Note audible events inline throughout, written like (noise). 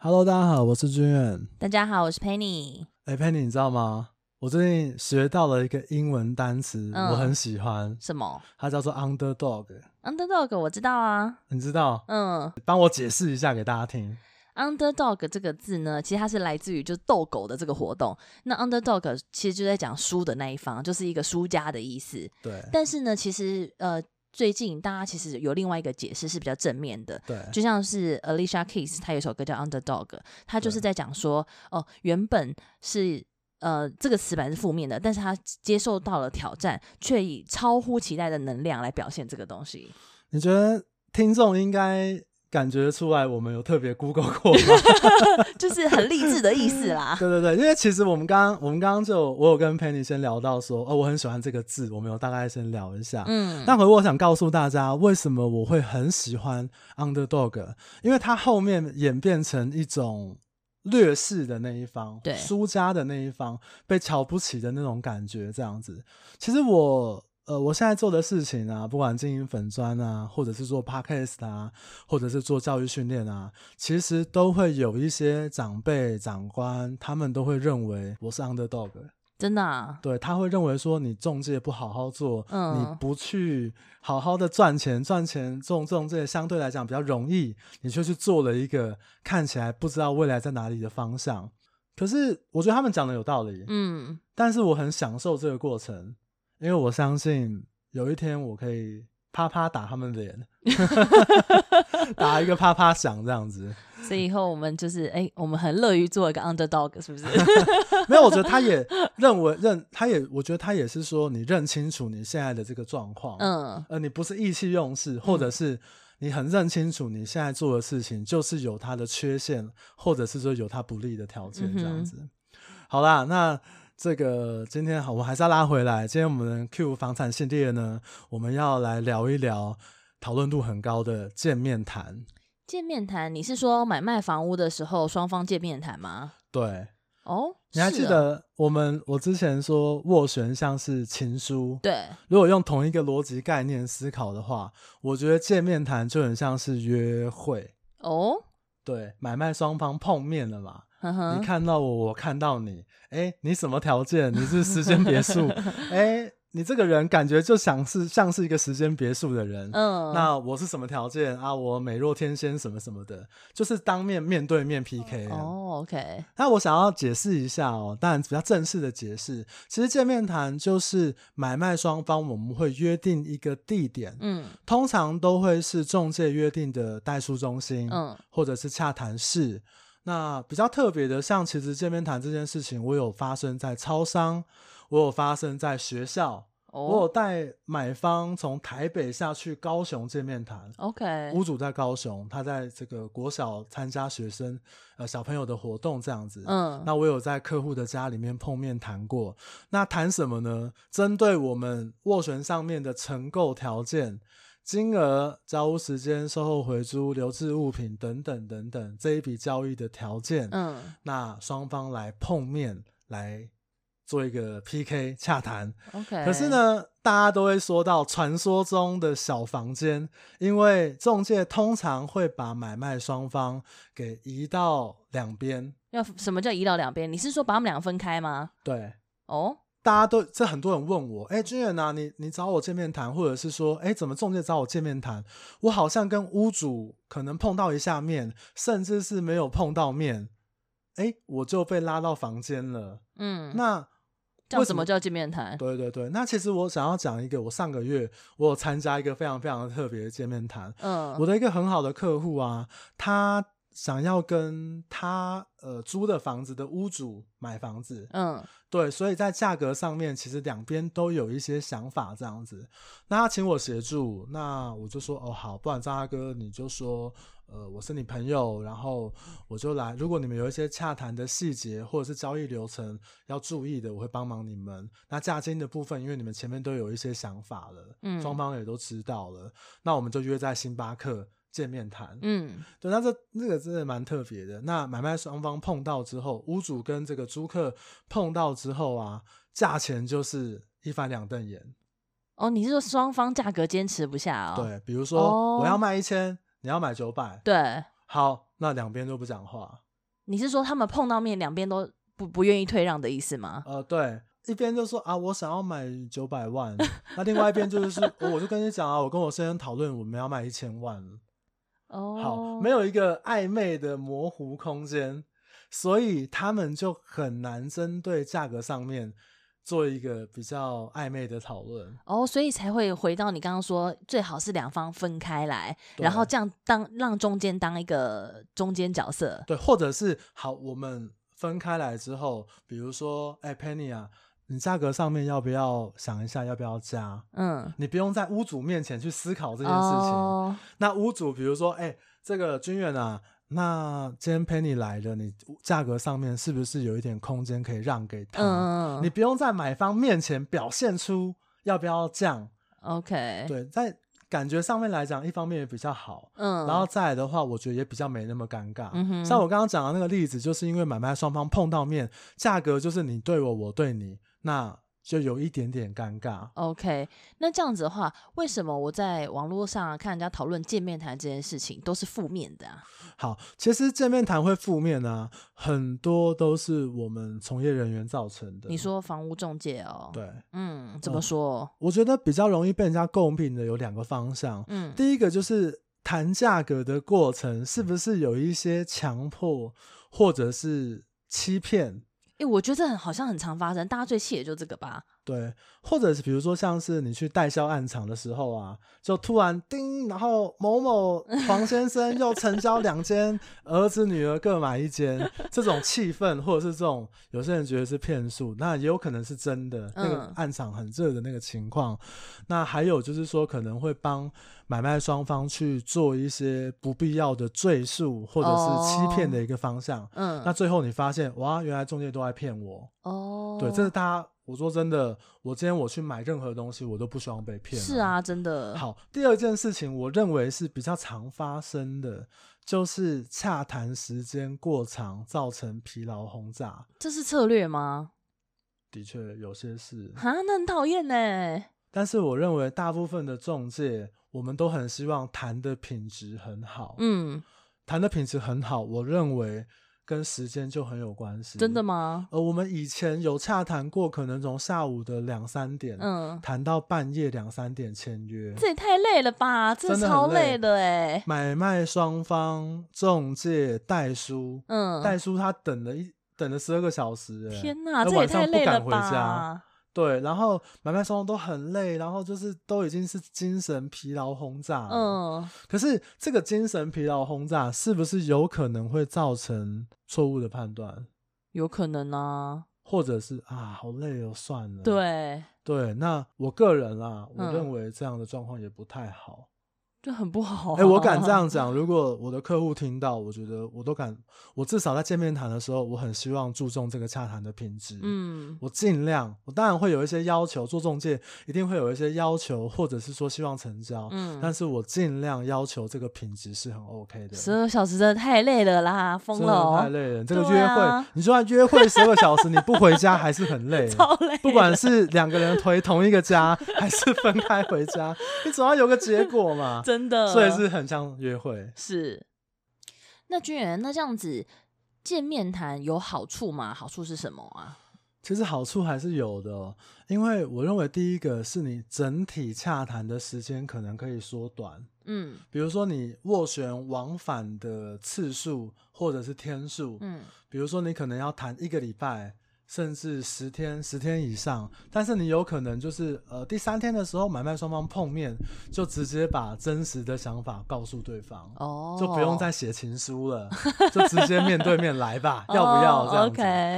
Hello，大家好，我是君远。大家好，我是 Penny。哎，Penny，你知道吗？我最近学到了一个英文单词，嗯、我很喜欢。什么？它叫做 underdog。underdog，我知道啊。你知道？嗯，帮我解释一下给大家听。underdog 这个字呢，其实它是来自于就是斗狗的这个活动。那 underdog 其实就在讲输的那一方，就是一个输家的意思。对。但是呢，其实呃。最近大家其实有另外一个解释是比较正面的，对，就像是 Alicia Keys，她有首歌叫 Underdog，她就是在讲说，哦，原本是呃这个词本来是负面的，但是她接受到了挑战，却以超乎期待的能量来表现这个东西。你觉得听众应该？感觉出来，我们有特别 Google (laughs) 过吗？(laughs) 就是很励志的意思啦。(laughs) 对对对，因为其实我们刚刚，我们刚刚就我有跟 Penny 先聊到说，哦，我很喜欢这个字，我们有大概先聊一下。嗯，那回我想告诉大家，为什么我会很喜欢 Underdog，因为它后面演变成一种劣势的那一方，对，输家的那一方，被瞧不起的那种感觉，这样子。其实我。呃，我现在做的事情啊，不管经营粉砖啊，或者是做 podcast 啊，或者是做教育训练啊，其实都会有一些长辈、长官，他们都会认为我是 underdog。真的啊？对，他会认为说你中介不好好做，嗯，你不去好好的赚钱，赚钱这种这种这些相对来讲比较容易，你却去做了一个看起来不知道未来在哪里的方向。可是我觉得他们讲的有道理，嗯，但是我很享受这个过程。因为我相信有一天我可以啪啪打他们脸，(laughs) 打一个啪啪响这样子。所以以后我们就是哎、欸，我们很乐于做一个 underdog，是不是？(laughs) 没有，我觉得他也认为认，他也我觉得他也是说，你认清楚你现在的这个状况，嗯，呃，你不是意气用事，或者是你很认清楚你现在做的事情就是有它的缺陷，或者是说有它不利的条件这样子。嗯、好啦，那。这个今天好，我还是要拉回来。今天我们 Q 房产系列呢，我们要来聊一聊讨论度很高的见面谈。见面谈，你是说买卖房屋的时候双方见面谈吗？对。哦，你还记得我们我之前说斡旋像是情书？对。如果用同一个逻辑概念思考的话，我觉得见面谈就很像是约会。哦。对，买卖双方碰面了嘛。呵呵，你看到我，我看到你，哎，你什么条件？你是时间别墅，(laughs) 哎，你这个人感觉就像是像是一个时间别墅的人。嗯，那我是什么条件啊？我美若天仙，什么什么的，就是当面面对面 PK。哦，OK。那我想要解释一下哦，当然比较正式的解释，其实见面谈就是买卖双方我们会约定一个地点，嗯，通常都会是中介约定的代书中心，嗯，或者是洽谈室。那比较特别的，像其实见面谈这件事情，我有发生在超商，我有发生在学校，oh. 我有带买方从台北下去高雄见面谈。OK，屋主在高雄，他在这个国小参加学生呃小朋友的活动这样子。嗯，那我有在客户的家里面碰面谈过。那谈什么呢？针对我们斡旋上面的承购条件。金额、交屋时间、售后回租、留置物品等等等等，这一笔交易的条件，嗯，那双方来碰面来做一个 PK 洽谈。OK，可是呢，大家都会说到传说中的小房间，因为中介通常会把买卖双方给移到两边。要什么叫移到两边？你是说把他们两个分开吗？对，哦。大家都这很多人问我，哎，君远呐，你你找我见面谈，或者是说，哎，怎么仲介找我见面谈？我好像跟屋主可能碰到一下面，甚至是没有碰到面，哎，我就被拉到房间了。嗯，那叫什么叫见面谈？对对对，那其实我想要讲一个，我上个月我有参加一个非常非常特别的见面谈。嗯，我的一个很好的客户啊，他。想要跟他呃租的房子的屋主买房子，嗯，对，所以在价格上面其实两边都有一些想法这样子。那他请我协助，那我就说哦好，不然张大哥你就说呃我是你朋友，然后我就来。如果你们有一些洽谈的细节或者是交易流程要注意的，我会帮忙你们。那价金的部分，因为你们前面都有一些想法了，嗯，双方也都知道了，那我们就约在星巴克。见面谈，嗯，对，那这那个真的蛮特别的。那买卖双方碰到之后，屋主跟这个租客碰到之后啊，价钱就是一翻两瞪眼。哦，你是说双方价格坚持不下哦？对，比如说我要卖一千，你要买九百，对，好，那两边都不讲话。你是说他们碰到面，两边都不不愿意退让的意思吗？呃，对，一边就说啊，我想要买九百万，(laughs) 那另外一边就是，我就跟你讲啊，我跟我先生讨论，我们要卖一千万。哦，好，没有一个暧昧的模糊空间，所以他们就很难针对价格上面。做一个比较暧昧的讨论。哦，所以才会回到你刚刚说，最好是两方分开来，然后这样当让中间当一个中间角色，对，或者是好，我们分开来之后，比如说，哎，Penny 啊，你价格上面要不要想一下要不要加？嗯，你不用在屋主面前去思考这件事情。哦，那屋主比如说，哎，这个君远啊。那今天 Penny 来了，你价格上面是不是有一点空间可以让给他？嗯，你不用在买方面前表现出要不要降。OK，对，在感觉上面来讲，一方面也比较好。嗯，然后再来的话，我觉得也比较没那么尴尬。嗯哼，像我刚刚讲的那个例子，就是因为买卖双方碰到面，价格就是你对我，我对你，那。就有一点点尴尬。OK，那这样子的话，为什么我在网络上看人家讨论见面谈这件事情都是负面的啊？好，其实见面谈会负面啊，很多都是我们从业人员造成的。你说房屋中介哦？对，嗯，怎么说？嗯，我觉得比较容易被人家诟病的有两个方向。嗯，第一个就是谈价格的过程是不是有一些强迫或者是欺骗？哎、我觉得这很好像很常发生，大家最气也就这个吧。对，或者是比如说像是你去代销案场的时候啊，就突然叮，然后某某 (laughs) 黄先生又成交两间，儿子女儿各买一间，这种气氛，或者是这种有些人觉得是骗术，那也有可能是真的。那个案场很热的那个情况，嗯、那还有就是说可能会帮买卖双方去做一些不必要的赘述或者是欺骗的一个方向。哦、嗯，那最后你发现哇，原来中介都在骗我。哦，对，这是大家。我说真的，我今天我去买任何东西，我都不希望被骗。是啊，真的。好，第二件事情，我认为是比较常发生的，就是洽谈时间过长，造成疲劳轰炸。这是策略吗？的确，有些是。啊，那很讨厌呢。但是我认为大部分的中介，我们都很希望谈的品质很好。嗯，谈的品质很好，我认为。跟时间就很有关系，真的吗？呃，我们以前有洽谈过，可能从下午的两三点，嗯，谈到半夜两三点签约，这也太累了吧？这超累的哎！买卖双方、中介、代书，嗯，代书他等了一等了十二个小时，哎，天哪，这也太累了吧？对，然后买卖双方都很累，然后就是都已经是精神疲劳轰炸了。嗯，可是这个精神疲劳轰炸是不是有可能会造成错误的判断？有可能啊，或者是啊，好累哦，算了。对对，那我个人啊，我认为这样的状况也不太好。就很不好、啊。哎、欸，我敢这样 (laughs) 讲，如果我的客户听到，我觉得我都敢，我至少在见面谈的时候，我很希望注重这个洽谈的品质。嗯，我尽量，我当然会有一些要求，做中介一定会有一些要求，或者是说希望成交。嗯，但是我尽量要求这个品质是很 OK 的。十二小时真的太累了啦，疯了，太累了。(laughs) 这个约会，啊、你说约会十二小时，你不回家还是很累，(laughs) 超累。不管是两个人回同一个家，还是分开回家，你总要有个结果嘛。真的，所以是很像约会。是，那君远，那这样子见面谈有好处吗？好处是什么啊？其实好处还是有的，因为我认为第一个是你整体洽谈的时间可能可以缩短。嗯，比如说你斡旋往返的次数或者是天数。嗯，比如说你可能要谈一个礼拜。甚至十天、十天以上，但是你有可能就是呃第三天的时候，买卖双方碰面，就直接把真实的想法告诉对方，哦，就不用再写情书了，就直接面对面来吧，(laughs) 要不要这样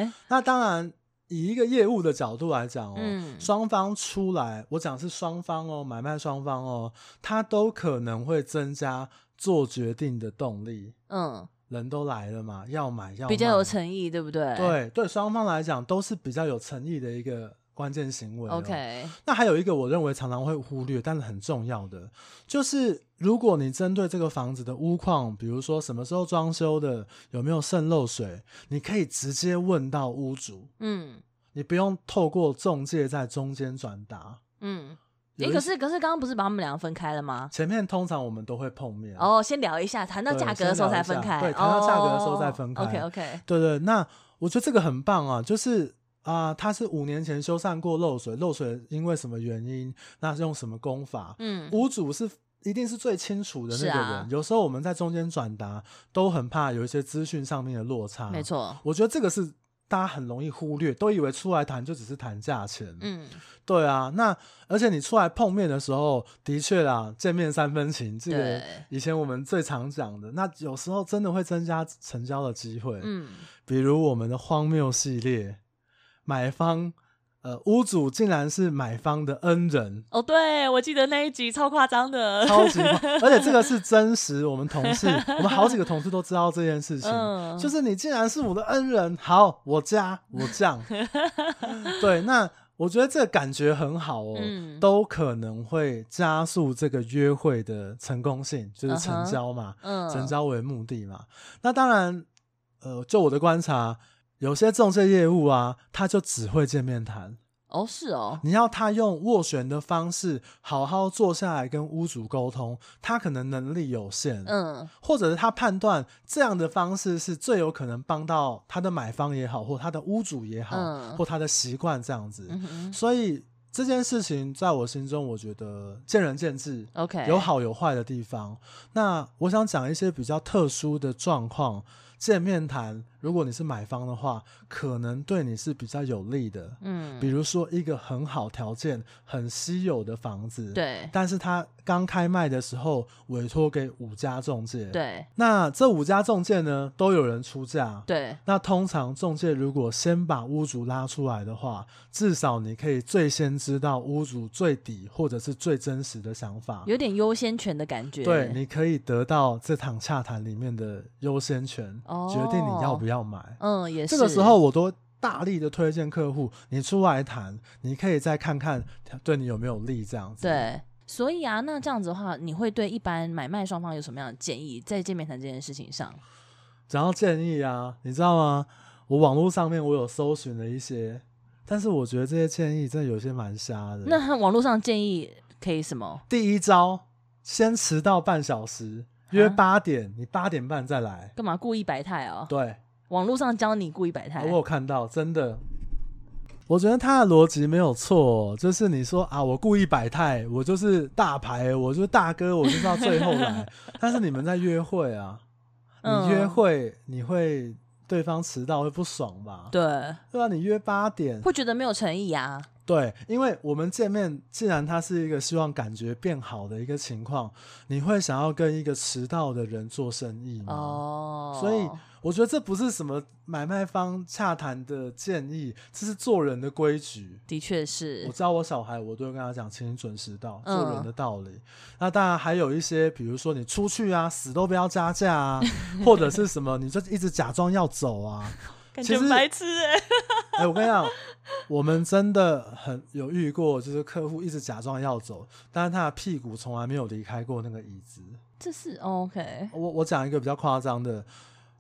子？那当然，以一个业务的角度来讲哦，嗯、双方出来，我讲是双方哦，买卖双方哦，他都可能会增加做决定的动力，嗯。人都来了嘛，要买要买，比较有诚意，对不对？对对，双方来讲都是比较有诚意的一个关键行为。OK，那还有一个我认为常常会忽略，但是很重要的，就是如果你针对这个房子的屋况，比如说什么时候装修的，有没有渗漏水，你可以直接问到屋主。嗯，你不用透过中介在中间转达。嗯。哎、欸，可是可是刚刚不是把他们两个分开了吗？前面通常我们都会碰面。哦，先聊一下，谈到价格的时候才分开。对，谈到价格的时候再分开。哦、OK OK。对对，那我觉得这个很棒啊，就是啊、呃，他是五年前修缮过漏水，漏水因为什么原因？那是用什么工法？嗯，屋主是一定是最清楚的那个人。啊、有时候我们在中间转达，都很怕有一些资讯上面的落差。没错，我觉得这个是。大家很容易忽略，都以为出来谈就只是谈价钱。嗯，对啊。那而且你出来碰面的时候，的确啦，见面三分情，这个以前我们最常讲的。那有时候真的会增加成交的机会。嗯，比如我们的荒谬系列，买方。呃，屋主竟然是买方的恩人哦！对，我记得那一集超夸张的，超级夸张，而且这个是 (laughs) 真实。我们同事，我们好几个同事都知道这件事情，嗯、就是你竟然是我的恩人，好，我加我降。(laughs) 对，那我觉得这个感觉很好哦，嗯、都可能会加速这个约会的成功性，就是成交嘛，嗯、成交为目的嘛。那当然，呃，就我的观察。有些中介业务啊，他就只会见面谈。哦，是哦。你要他用斡旋的方式，好好坐下来跟屋主沟通，他可能能力有限，嗯，或者是他判断这样的方式是最有可能帮到他的买方也好，或他的屋主也好，嗯、或他的习惯这样子。嗯、所以这件事情在我心中，我觉得见仁见智。OK，有好有坏的地方。那我想讲一些比较特殊的状况。见面谈，如果你是买方的话，可能对你是比较有利的。嗯，比如说一个很好条件、很稀有的房子，对，但是他刚开卖的时候委托给五家中介，对，那这五家中介呢，都有人出价，对，那通常中介如果先把屋主拉出来的话，至少你可以最先知道屋主最底或者是最真实的想法，有点优先权的感觉。对，你可以得到这场洽谈里面的优先权。决定你要不要买，哦、嗯，也是。这个时候，我都大力的推荐客户，你出来谈，你可以再看看对你有没有利，这样子。对，所以啊，那这样子的话，你会对一般买卖双方有什么样的建议，在见面谈这件事情上？讲到建议啊，你知道吗？我网络上面我有搜寻了一些，但是我觉得这些建议真的有些蛮瞎的。那网络上建议可以什么？第一招，先迟到半小时。约八点，啊、你八点半再来，干嘛故意摆态哦？对，网络上教你故意摆态，我有看到，真的，我觉得他的逻辑没有错，就是你说啊，我故意摆态，我就是大牌，我就是大哥，我就是到最后来，(laughs) 但是你们在约会啊，你约会、嗯、你会对方迟到会不爽吧？对，对啊，你约八点，会觉得没有诚意啊。对，因为我们见面，既然他是一个希望感觉变好的一个情况，你会想要跟一个迟到的人做生意吗？哦，所以我觉得这不是什么买卖方洽谈的建议，这是做人的规矩。的确是，我教我小孩，我都会跟他讲，请你准时到，做人的道理。嗯、那当然还有一些，比如说你出去啊，死都不要加价啊，或者是什么，你就一直假装要走啊。(laughs) 感觉白痴 (laughs) 哎、欸！哎、欸，我跟你讲，我们真的很有遇过，就是客户一直假装要走，但是他的屁股从来没有离开过那个椅子。这是 OK。我我讲一个比较夸张的。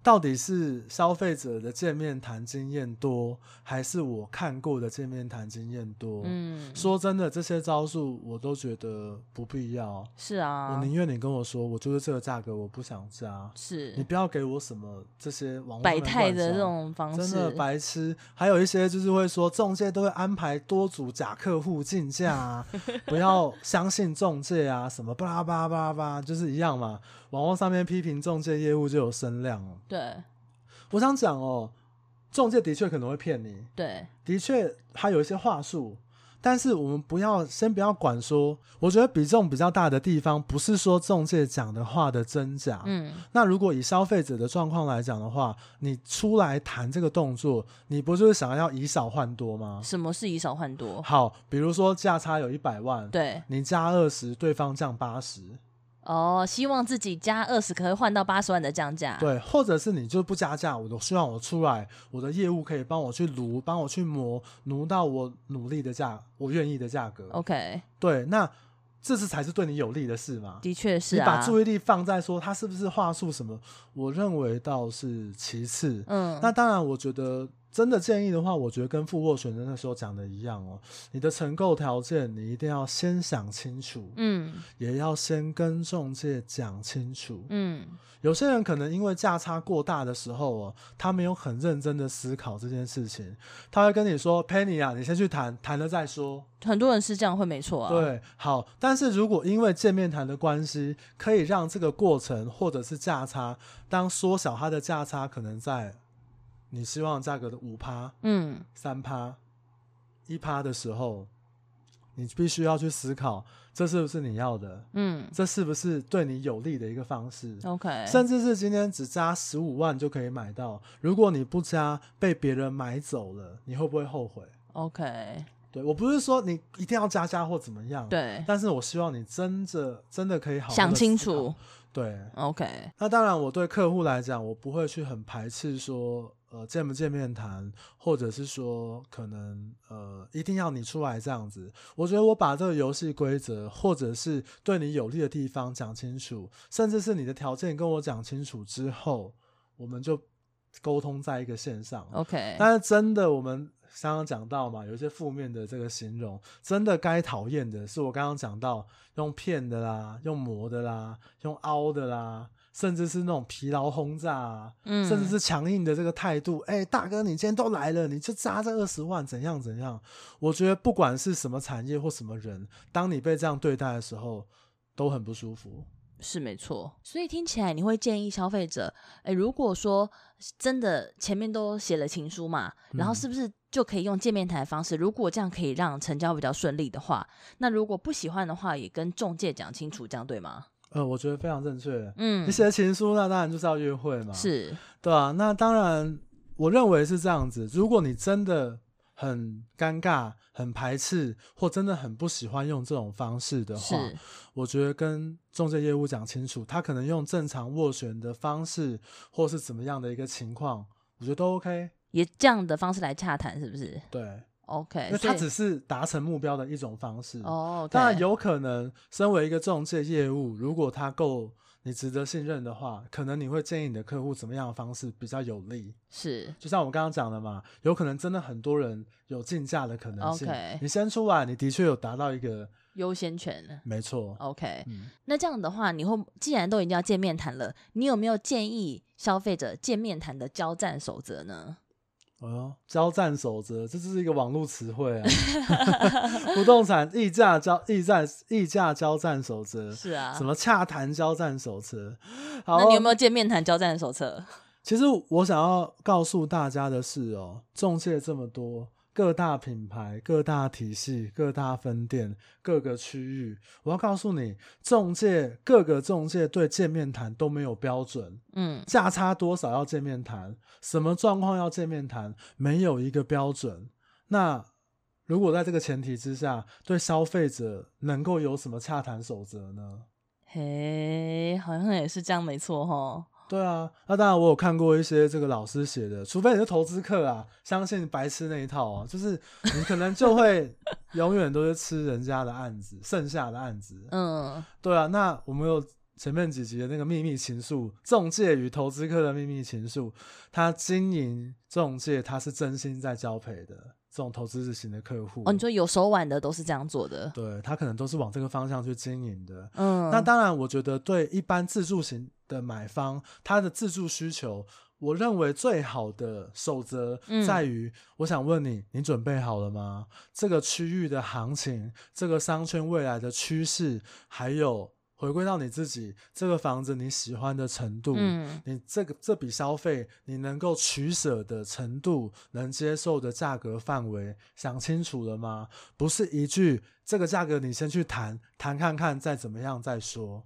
到底是消费者的见面谈经验多，还是我看过的见面谈经验多？嗯，说真的，这些招数我都觉得不必要。是啊，我宁愿你跟我说，我就是这个价格，我不想加。是，你不要给我什么这些网络摆态的这种方式，真的白痴。还有一些就是会说，中介都会安排多组假客户竞价啊，(laughs) 不要相信中介啊，什么巴拉巴拉巴拉巴拉，就是一样嘛。网络上面批评中介业务就有声量哦。对，我想讲哦，中介的确可能会骗你。对，的确他有一些话术，但是我们不要先不要管说，我觉得比重比较大的地方，不是说中介讲的话的真假。嗯，那如果以消费者的状况来讲的话，你出来谈这个动作，你不就是想要以少换多吗？什么是以少换多？好，比如说价差有一百万，对，你加二十，对方降八十。哦，希望自己加二十可以换到八十万的降价，对，或者是你就不加价，我都希望我出来，我的业务可以帮我去撸，帮我去磨，撸到我努力的价，我愿意的价格。OK，对，那这是才是对你有利的事嘛？的确是啊，你把注意力放在说他是不是话术什么，我认为倒是其次。嗯，那当然，我觉得真的建议的话，我觉得跟富斡旋的那时候讲的一样哦。你的承购条件，你一定要先想清楚，嗯，也要先跟中介讲清楚，嗯。有些人可能因为价差过大的时候哦，他没有很认真的思考这件事情，他会跟你说：“Penny 啊，你先去谈，谈了再说。”很多人是这样，会没错啊。对，好，但是如果因为见面谈的关系，可以让这个过程或者是价差，当缩小它的价差，可能在。你希望价格的五趴，嗯，三趴，一趴的时候，你必须要去思考，这是不是你要的？嗯，这是不是对你有利的一个方式？OK，甚至是今天只加十五万就可以买到，如果你不加，被别人买走了，你会不会后悔？OK，对，我不是说你一定要加价或怎么样，对，但是我希望你真的真的可以好好想清楚。对，OK，那当然，我对客户来讲，我不会去很排斥说。呃，见不见面谈，或者是说可能呃，一定要你出来这样子。我觉得我把这个游戏规则，或者是对你有利的地方讲清楚，甚至是你的条件跟我讲清楚之后，我们就沟通在一个线上。OK。但是真的，我们刚刚讲到嘛，有一些负面的这个形容，真的该讨厌的是我刚刚讲到用骗的啦，用磨的啦，用凹的啦。甚至是那种疲劳轰炸啊，嗯，甚至是强硬的这个态度，哎、欸，大哥，你今天都来了，你就砸这二十万，怎样怎样？我觉得不管是什么产业或什么人，当你被这样对待的时候，都很不舒服。是没错，所以听起来你会建议消费者，哎、欸，如果说真的前面都写了情书嘛，然后是不是就可以用见面谈的方式？如果这样可以让成交比较顺利的话，那如果不喜欢的话，也跟中介讲清楚，这样对吗？呃，我觉得非常正确。嗯，你写情书，那当然就是要约会嘛，是，对啊，那当然，我认为是这样子。如果你真的很尴尬、很排斥，或真的很不喜欢用这种方式的话，我觉得跟中介业务讲清楚，他可能用正常斡旋的方式，或是怎么样的一个情况，我觉得都 OK。也这样的方式来洽谈，是不是？对。OK，因为它只是达成目标的一种方式。哦，当然有可能，身为一个中介业务，如果他够你值得信任的话，可能你会建议你的客户怎么样的方式比较有利。是，就像我们刚刚讲的嘛，有可能真的很多人有竞价的可能性。OK，你先出来，你的确有达到一个优先权。没错。OK，嗯，那这样的话，你会既然都已经要见面谈了，你有没有建议消费者见面谈的交战守则呢？哦，交战守则，这就是一个网络词汇啊！(laughs) 不动产议价交议战议价交战守则是啊，什么洽谈交战手册？好，那你有没有见面谈交战手册？其实我想要告诉大家的是哦，中介这么多。各大品牌、各大体系、各大分店、各个区域，我要告诉你，中介各个中介对见面谈都没有标准，嗯，价差多少要见面谈，什么状况要见面谈，没有一个标准。那如果在这个前提之下，对消费者能够有什么洽谈守则呢？嘿，好像也是这样，没错哈。对啊，那当然我有看过一些这个老师写的，除非你是投资客啊，相信白痴那一套啊，就是你可能就会 (laughs) 永远都是吃人家的案子，剩下的案子。嗯，对啊，那我们有前面几集的那个秘密情愫，中介与投资客的秘密情愫，他经营中介，他是真心在交配的。这种投资型的客户哦，你说有手腕的都是这样做的，对，他可能都是往这个方向去经营的。嗯，那当然，我觉得对一般自住型的买方，他的自住需求，我认为最好的守则在于，我想问你，你准备好了吗？这个区域的行情，这个商圈未来的趋势，还有。回归到你自己，这个房子你喜欢的程度，嗯，你这个这笔消费你能够取舍的程度，能接受的价格范围，想清楚了吗？不是一句这个价格你先去谈谈看看，再怎么样再说。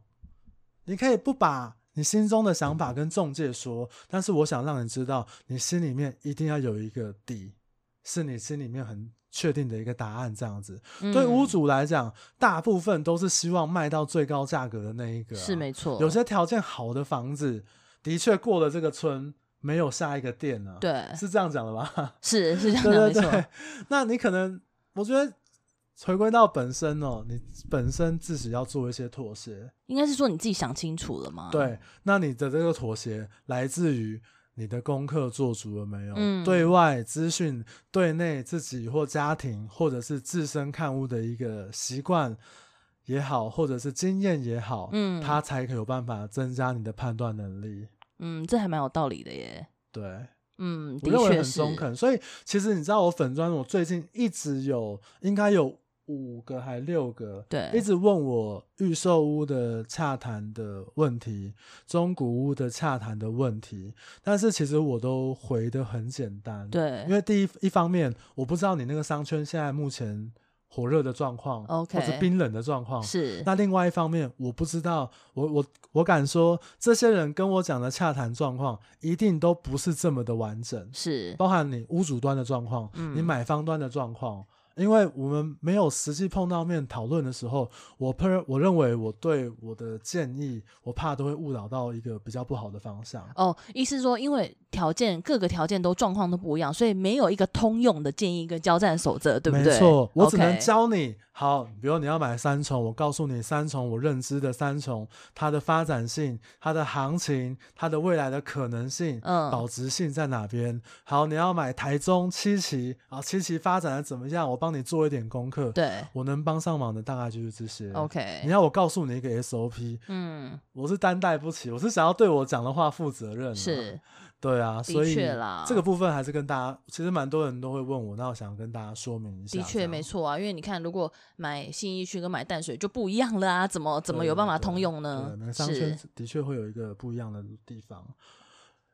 你可以不把你心中的想法跟中介说，但是我想让你知道，你心里面一定要有一个底，是你心里面很。确定的一个答案，这样子，嗯、对屋主来讲，大部分都是希望卖到最高价格的那一个、啊，是没错。有些条件好的房子，的确过了这个村，没有下一个店了、啊。对，是这样讲的吧？是是这样讲，对对对。(laughs) 那你可能，我觉得回归到本身哦，你本身自己要做一些妥协。应该是说你自己想清楚了吗？对，那你的这个妥协来自于你的功课做足了没有？嗯，对外资讯，对内自己或家庭，或者是自身看屋的一个习惯也好，或者是经验也好，嗯，他才可有办法增加你的判断能力。嗯，这还蛮有道理的耶。对，嗯，我认为很中肯。所以其实你知道，我粉专我最近一直有，应该有。五个还六个，对，一直问我预售屋的洽谈的问题，中古屋的洽谈的问题，但是其实我都回的很简单，对，因为第一一方面我不知道你那个商圈现在目前火热的状况，OK，或者冰冷的状况是，那另外一方面我不知道，我我我敢说这些人跟我讲的洽谈状况一定都不是这么的完整，是，包含你屋主端的状况，嗯，你买方端的状况。因为我们没有实际碰到面讨论的时候，我我认为我对我的建议，我怕都会误导到一个比较不好的方向。哦，意思说，因为条件各个条件都状况都不一样，所以没有一个通用的建议跟交战守则，对不对？没错，我只能教你。好，比如你要买三重，我告诉你三重我认知的三重，它的发展性、它的行情、它的未来的可能性、嗯，保值性在哪边？好，你要买台中七期啊，七期发展的怎么样？我帮你做一点功课。对，我能帮上忙的大概就是这些。OK，你要我告诉你一个 SOP，嗯，我是担待不起，我是想要对我讲的话负责任。是。(laughs) 对啊，所以啦这个部分还是跟大家，其实蛮多人都会问我，那我想跟大家说明一下。的确没错啊，因为你看，如果买信义区跟买淡水就不一样了啊，怎么怎么有办法通用呢？对，每个商圈的确会有一个不一样的地方。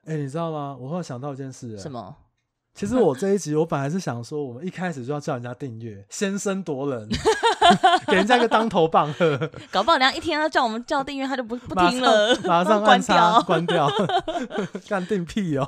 哎，你知道吗？我忽然想到一件事。什么？其实我这一集我本来是想说，我们一开始就要叫人家订阅，先声夺人，(laughs) 给人家一个当头棒喝。搞不好人家一天要叫我们叫订阅，他就不不听了，马上关掉 (laughs) 关掉，(laughs) 干定屁哦！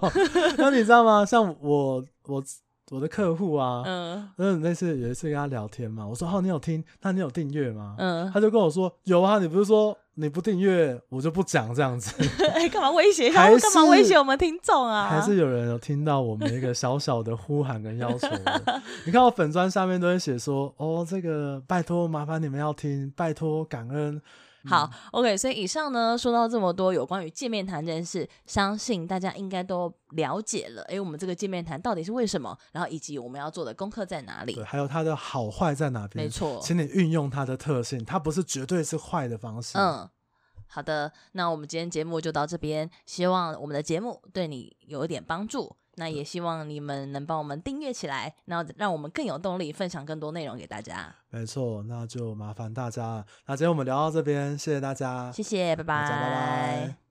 那你知道吗？像我我。我的客户啊，嗯，嗯，那次有一次跟他聊天嘛，我说：“哦，你有听？那你有订阅吗？”嗯，他就跟我说：“有啊，你不是说你不订阅，我就不讲这样子。(laughs) ”哎，干嘛威胁？(laughs) 还干嘛威胁我们听众啊？还是有人有听到我们一个小小的呼喊跟要求？(laughs) 你看我粉砖下面都会写说：“哦，这个拜托，麻烦你们要听，拜托，感恩。”好，OK，所以以上呢，说到这么多有关于见面谈这件事，相信大家应该都了解了。诶，我们这个见面谈到底是为什么？然后以及我们要做的功课在哪里？对，还有它的好坏在哪边？没错，请你运用它的特性，它不是绝对是坏的方式。嗯，好的，那我们今天节目就到这边，希望我们的节目对你有一点帮助。那也希望你们能帮我们订阅起来，那让我们更有动力分享更多内容给大家。没错，那就麻烦大家了。那今天我们聊到这边，谢谢大家，谢谢，拜拜，拜拜。